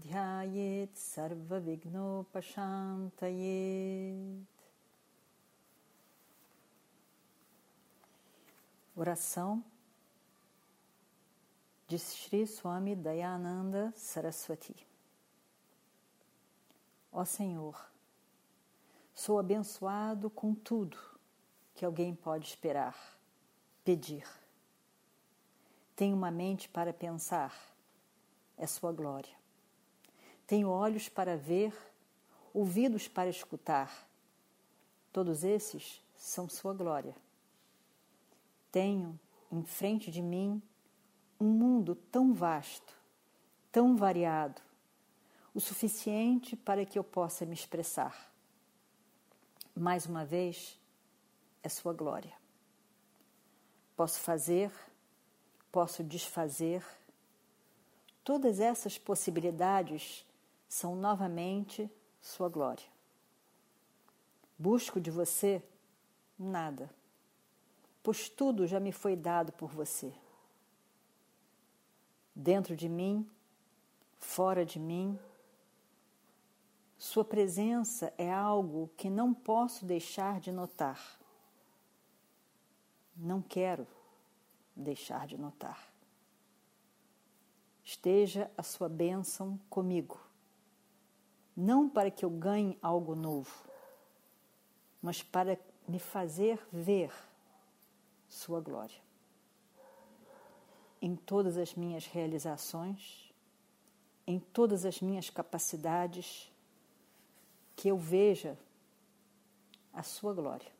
Dhyayet Sarva Vignopashantayet Oração de Sri Swami Dayananda Saraswati Ó Senhor, sou abençoado com tudo que alguém pode esperar, pedir. Tenho uma mente para pensar, é Sua glória. Tenho olhos para ver, ouvidos para escutar. Todos esses são Sua glória. Tenho em frente de mim um mundo tão vasto, tão variado, o suficiente para que eu possa me expressar. Mais uma vez, é Sua glória. Posso fazer, posso desfazer. Todas essas possibilidades são novamente Sua glória. Busco de você nada, pois tudo já me foi dado por você. Dentro de mim, fora de mim, Sua presença é algo que não posso deixar de notar não quero deixar de notar. Esteja a sua bênção comigo, não para que eu ganhe algo novo, mas para me fazer ver Sua glória. Em todas as minhas realizações, em todas as minhas capacidades, que eu veja a Sua glória.